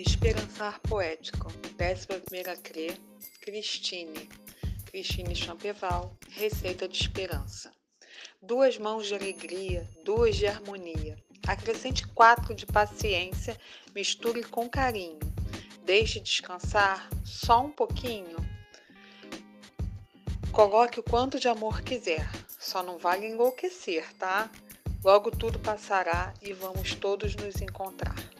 Esperançar Poético, 11 CRE, Cristine, Cristine Champeval, Receita de Esperança. Duas mãos de alegria, duas de harmonia. Acrescente quatro de paciência, misture com carinho. Deixe descansar só um pouquinho. Coloque o quanto de amor quiser, só não vale enlouquecer, tá? Logo tudo passará e vamos todos nos encontrar.